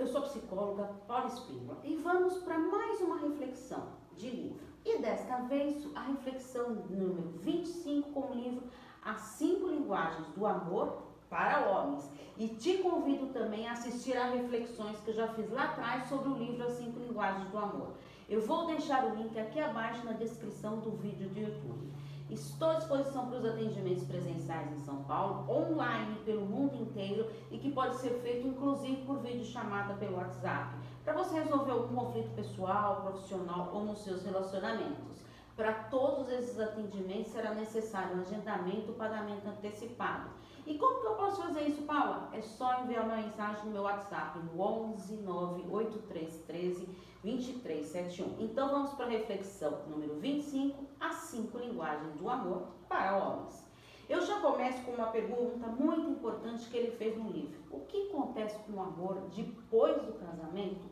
eu sou psicóloga Paula Espínola e vamos para mais uma reflexão de livro. E desta vez a reflexão número 25 com o livro As Cinco Linguagens do Amor para Homens. E te convido também a assistir a reflexões que eu já fiz lá atrás sobre o livro As Cinco Linguagens do Amor. Eu vou deixar o link aqui abaixo na descrição do vídeo do YouTube. Estou à disposição para os atendimentos presenciais em São Paulo, online pelo mundo inteiro e que pode ser feito inclusive por vídeo chamada pelo WhatsApp, para você resolver algum conflito pessoal, profissional ou nos seus relacionamentos. Para todos esses atendimentos será necessário um agendamento, pagamento antecipado. E como que eu posso fazer isso, Paula? É só enviar uma mensagem no meu WhatsApp, no 11 98313 2371. Então vamos para a reflexão número 25, as cinco linguagens do amor para homens. Eu já começo com uma pergunta muito importante que ele fez no livro. O que acontece com o amor depois do casamento?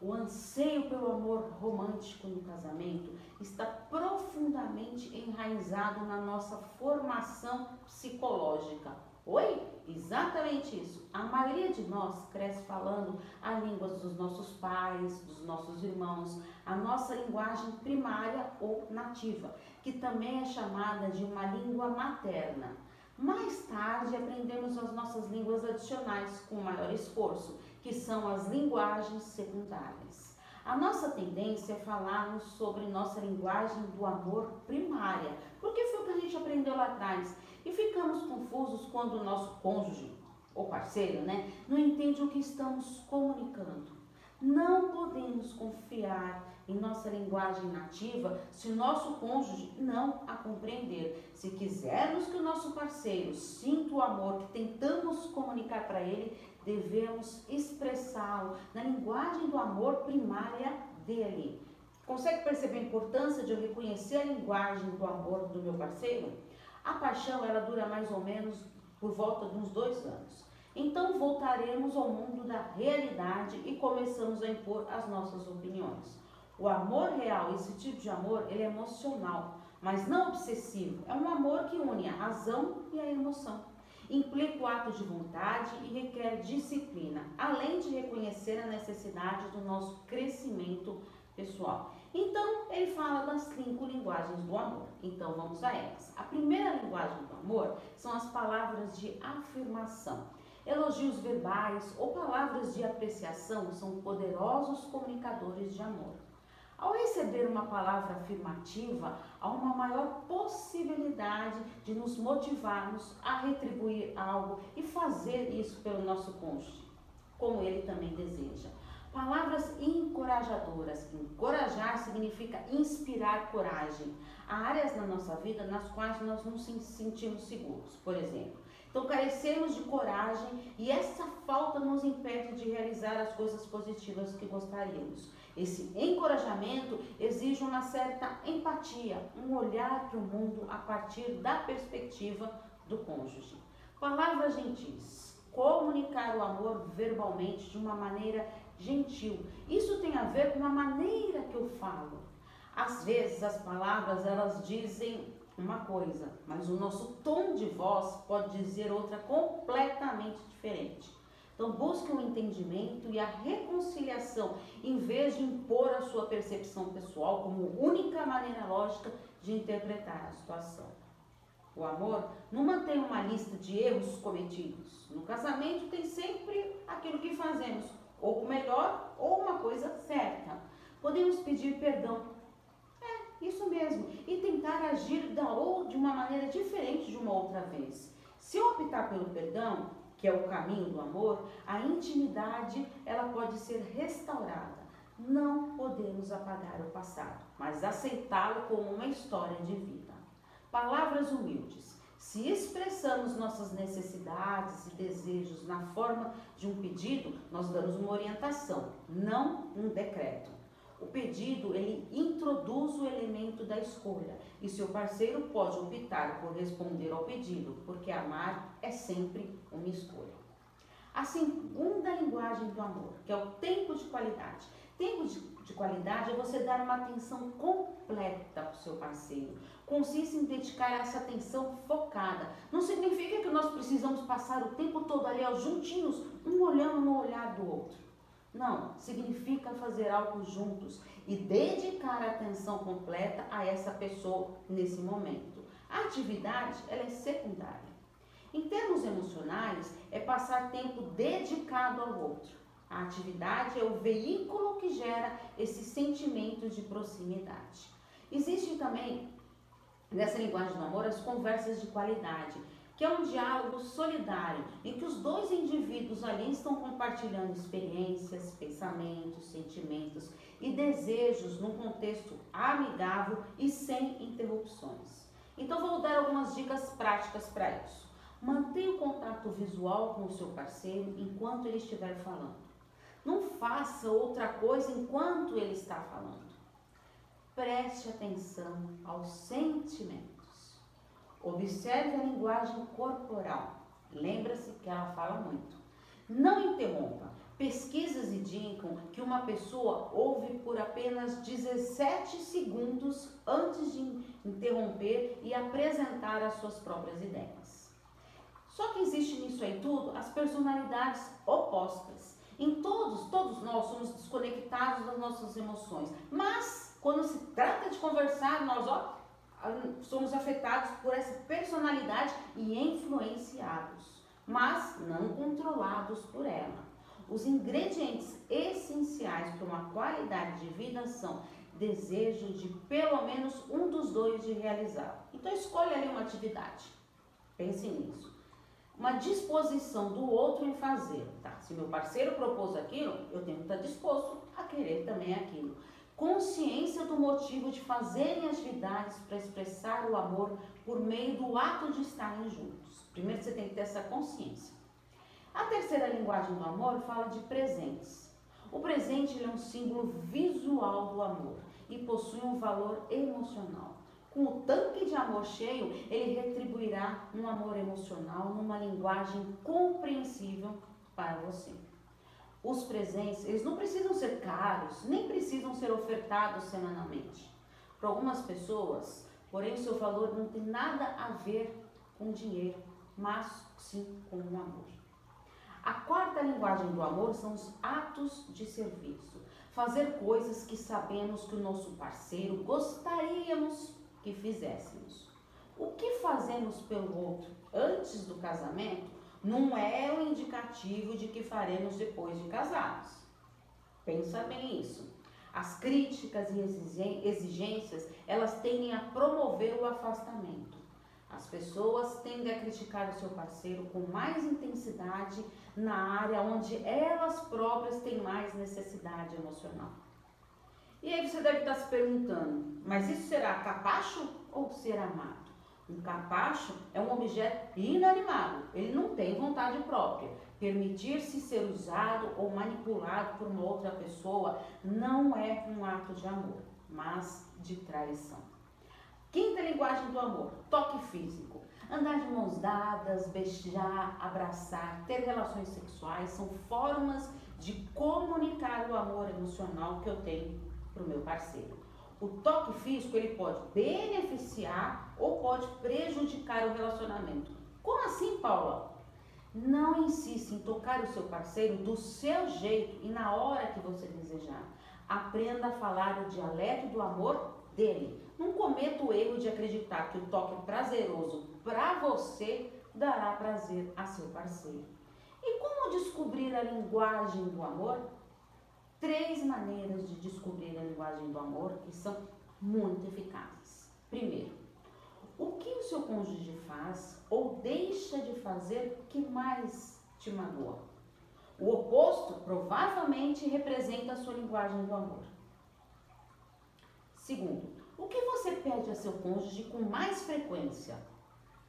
O anseio pelo amor romântico no casamento está profundamente enraizado na nossa formação psicológica. Oi? Exatamente isso. A maioria de nós cresce falando a língua dos nossos pais, dos nossos irmãos, a nossa linguagem primária ou nativa, que também é chamada de uma língua materna. Mais tarde aprendemos as nossas línguas adicionais com maior esforço, que são as linguagens secundárias. A nossa tendência é falarmos sobre nossa linguagem do amor primária, porque foi o que a gente aprendeu lá atrás e ficamos confusos quando o nosso cônjuge, ou parceiro, né, não entende o que estamos comunicando. Não podemos confiar em nossa linguagem nativa se o nosso cônjuge não a compreender. Se quisermos que o nosso parceiro sinta o amor que tentamos comunicar para ele, devemos expressá-lo na linguagem do amor primária dele. Consegue perceber a importância de eu reconhecer a linguagem do amor do meu parceiro? A paixão ela dura mais ou menos por volta de uns dois anos. Então voltaremos ao mundo da realidade e começamos a impor as nossas opiniões. O amor real, esse tipo de amor, ele é emocional, mas não obsessivo. É um amor que une a razão e a emoção. Implica o ato de vontade e requer disciplina, além de reconhecer a necessidade do nosso crescimento pessoal. Então, ele fala das cinco linguagens do amor. Então, vamos a elas. A primeira linguagem do amor são as palavras de afirmação. Elogios verbais ou palavras de apreciação são poderosos comunicadores de amor. Ao receber uma palavra afirmativa, há uma maior possibilidade de nos motivarmos a retribuir algo e fazer isso pelo nosso cônjuge, como ele também deseja. Palavras encorajadoras. Encorajar significa inspirar coragem. Há áreas na nossa vida nas quais nós não nos sentimos seguros, por exemplo. Então, carecemos de coragem e essa falta nos impede de realizar as coisas positivas que gostaríamos. Esse encorajamento exige uma certa empatia, um olhar para o mundo a partir da perspectiva do cônjuge. Palavras gentis. Comunicar o amor verbalmente de uma maneira gentil. Isso tem a ver com a maneira que eu falo. Às vezes as palavras elas dizem uma coisa, mas o nosso tom de voz pode dizer outra completamente diferente. Então busque o um entendimento e a reconciliação, em vez de impor a sua percepção pessoal como única maneira lógica de interpretar a situação. O amor não mantém uma lista de erros cometidos. No casamento tem sempre aquilo que fazemos ou o melhor, ou uma coisa certa. Podemos pedir perdão. É, isso mesmo. E tentar agir da, ou de uma maneira diferente de uma outra vez. Se eu optar pelo perdão, que é o caminho do amor, a intimidade ela pode ser restaurada. Não podemos apagar o passado, mas aceitá-lo como uma história de vida. Palavras humildes. Se expressamos nossas necessidades e desejos na forma de um pedido, nós damos uma orientação, não um decreto. O pedido, ele introduz o elemento da escolha e seu parceiro pode optar por responder ao pedido, porque amar é sempre uma escolha. A segunda linguagem do amor, que é o tempo de qualidade. Tempo de, de qualidade é você dar uma atenção completa para o seu parceiro. Consiste em dedicar essa atenção focada. Não significa que nós precisamos passar o tempo todo ali, juntinhos, um olhando no olhar do outro. Não, significa fazer algo juntos e dedicar a atenção completa a essa pessoa nesse momento. A atividade ela é secundária. Em termos emocionais, é passar tempo dedicado ao outro. A atividade é o veículo que gera esse sentimento de proximidade. Existe também, nessa linguagem do amor, as conversas de qualidade, que é um diálogo solidário, em que os dois indivíduos ali estão compartilhando experiências, pensamentos, sentimentos e desejos num contexto amigável e sem interrupções. Então vou dar algumas dicas práticas para isso. Mantenha o contato visual com o seu parceiro enquanto ele estiver falando. Não faça outra coisa enquanto ele está falando. Preste atenção aos sentimentos. Observe a linguagem corporal. Lembra-se que ela fala muito. Não interrompa. Pesquisas indicam que uma pessoa ouve por apenas 17 segundos antes de interromper e apresentar as suas próprias ideias. Só que existe nisso aí tudo as personalidades opostas. Em todos, todos nós somos desconectados das nossas emoções. Mas quando se trata de conversar, nós ó, somos afetados por essa personalidade e influenciados, mas não controlados por ela. Os ingredientes essenciais para uma qualidade de vida são desejo de pelo menos um dos dois de realizar. Então escolha ali uma atividade. Pense nisso uma disposição do outro em fazer. Tá? Se meu parceiro propôs aquilo, eu tenho que estar disposto a querer também aquilo. Consciência do motivo de fazerem atividades para expressar o amor por meio do ato de estarem juntos. Primeiro você tem que ter essa consciência. A terceira linguagem do amor fala de presentes. O presente é um símbolo visual do amor e possui um valor emocional. Com o tanque de amor cheio, ele retribuirá um amor emocional numa linguagem compreensível para você. Os presentes, eles não precisam ser caros, nem precisam ser ofertados semanalmente. Para algumas pessoas, porém, o seu valor não tem nada a ver com dinheiro, mas sim com o amor. A quarta linguagem do amor são os atos de serviço. Fazer coisas que sabemos que o nosso parceiro gostaríamos que fizéssemos. O que fazemos pelo outro antes do casamento não é o indicativo de que faremos depois de casados. Pensa bem isso. As críticas e exigências, elas tendem a promover o afastamento. As pessoas tendem a criticar o seu parceiro com mais intensidade na área onde elas próprias têm mais necessidade emocional. E aí você deve estar se perguntando, mas isso será capacho ou ser amado? Um capacho é um objeto inanimado, ele vontade própria. Permitir-se ser usado ou manipulado por uma outra pessoa não é um ato de amor, mas de traição. Quinta linguagem do amor: toque físico. Andar de mãos dadas, beijar, abraçar, ter relações sexuais são formas de comunicar o amor emocional que eu tenho para o meu parceiro. O toque físico ele pode beneficiar ou pode prejudicar o relacionamento. Como assim, Paula? Não insista em tocar o seu parceiro do seu jeito e na hora que você desejar. Aprenda a falar o dialeto do amor dele. Não cometa o erro de acreditar que o toque prazeroso para você dará prazer a seu parceiro. E como descobrir a linguagem do amor? três maneiras de descobrir a linguagem do amor que são muito eficazes. Primeiro, o que o seu cônjuge faz ou deixa de fazer que mais te magoa? O oposto provavelmente representa a sua linguagem do amor. Segundo, o que você pede a seu cônjuge com mais frequência?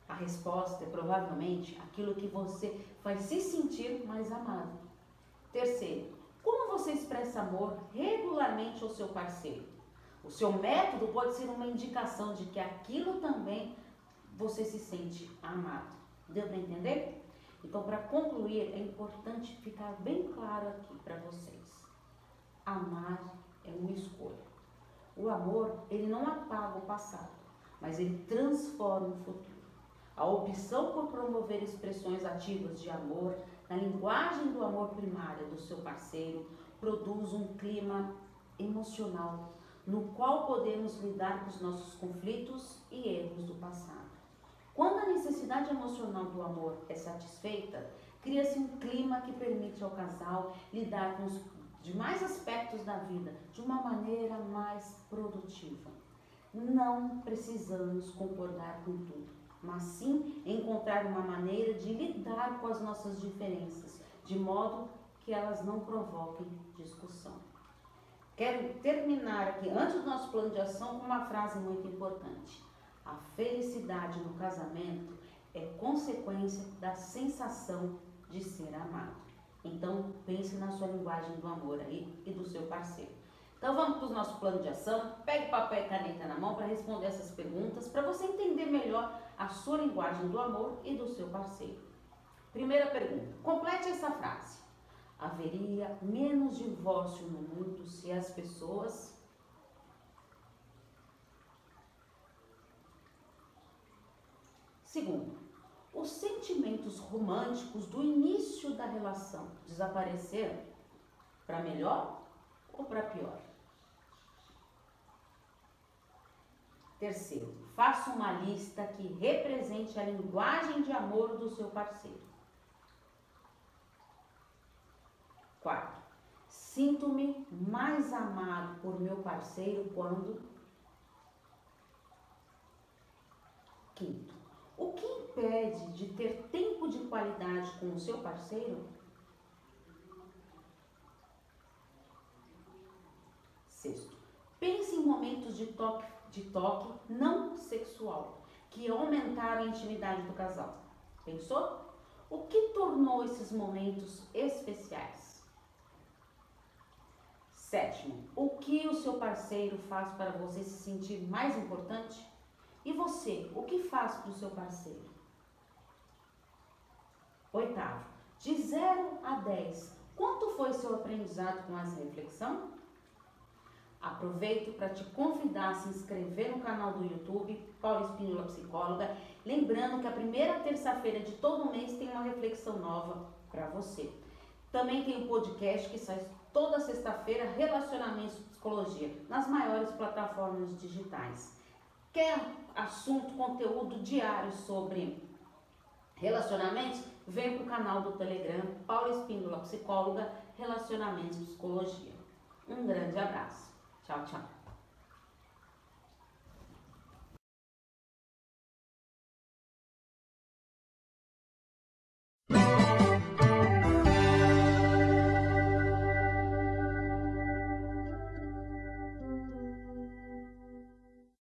A resposta é provavelmente aquilo que você faz se sentir mais amado. Terceiro, como você expressa amor regularmente ao seu parceiro? O seu método pode ser uma indicação de que aquilo também você se sente amado. Deu para entender? Então, para concluir, é importante ficar bem claro aqui para vocês. Amar é uma escolha. O amor, ele não apaga o passado, mas ele transforma o futuro. A opção por promover expressões ativas de amor na linguagem do amor primária do seu parceiro produz um clima emocional no qual podemos lidar com os nossos conflitos e erros do passado. Quando a necessidade emocional do amor é satisfeita, cria-se um clima que permite ao casal lidar com os demais aspectos da vida de uma maneira mais produtiva. Não precisamos concordar com tudo, mas sim encontrar uma maneira de lidar com as nossas diferenças, de modo que elas não provoquem discussão. Quero terminar aqui, antes do nosso plano de ação, com uma frase muito importante. A felicidade no casamento é consequência da sensação de ser amado. Então, pense na sua linguagem do amor aí e do seu parceiro. Então, vamos para o nosso plano de ação. Pegue papel e caneta na mão para responder essas perguntas, para você entender melhor a sua linguagem do amor e do seu parceiro. Primeira pergunta: complete essa frase. Haveria menos divórcio no mundo se as pessoas Segundo, os sentimentos românticos do início da relação desapareceram para melhor ou para pior? Terceiro, faça uma lista que represente a linguagem de amor do seu parceiro. Sinto-me mais amado por meu parceiro quando. Quinto, o que impede de ter tempo de qualidade com o seu parceiro? Sexto, pense em momentos de toque, de toque não sexual que aumentaram a intimidade do casal. Pensou? O que tornou esses momentos especiais? Sétimo, o que o seu parceiro faz para você se sentir mais importante? E você, o que faz para o seu parceiro? Oitavo, de 0 a 10, quanto foi seu aprendizado com essa reflexão? Aproveito para te convidar a se inscrever no canal do YouTube Paula Espínola Psicóloga, lembrando que a primeira terça-feira de todo mês tem uma reflexão nova para você. Também tem um podcast que sai toda sexta-feira, Relacionamentos Psicologia, nas maiores plataformas digitais. Quer assunto, conteúdo diário sobre relacionamentos? Vem para o canal do Telegram, Paula Espíndola, psicóloga, Relacionamentos Psicologia. Um grande abraço. Tchau, tchau.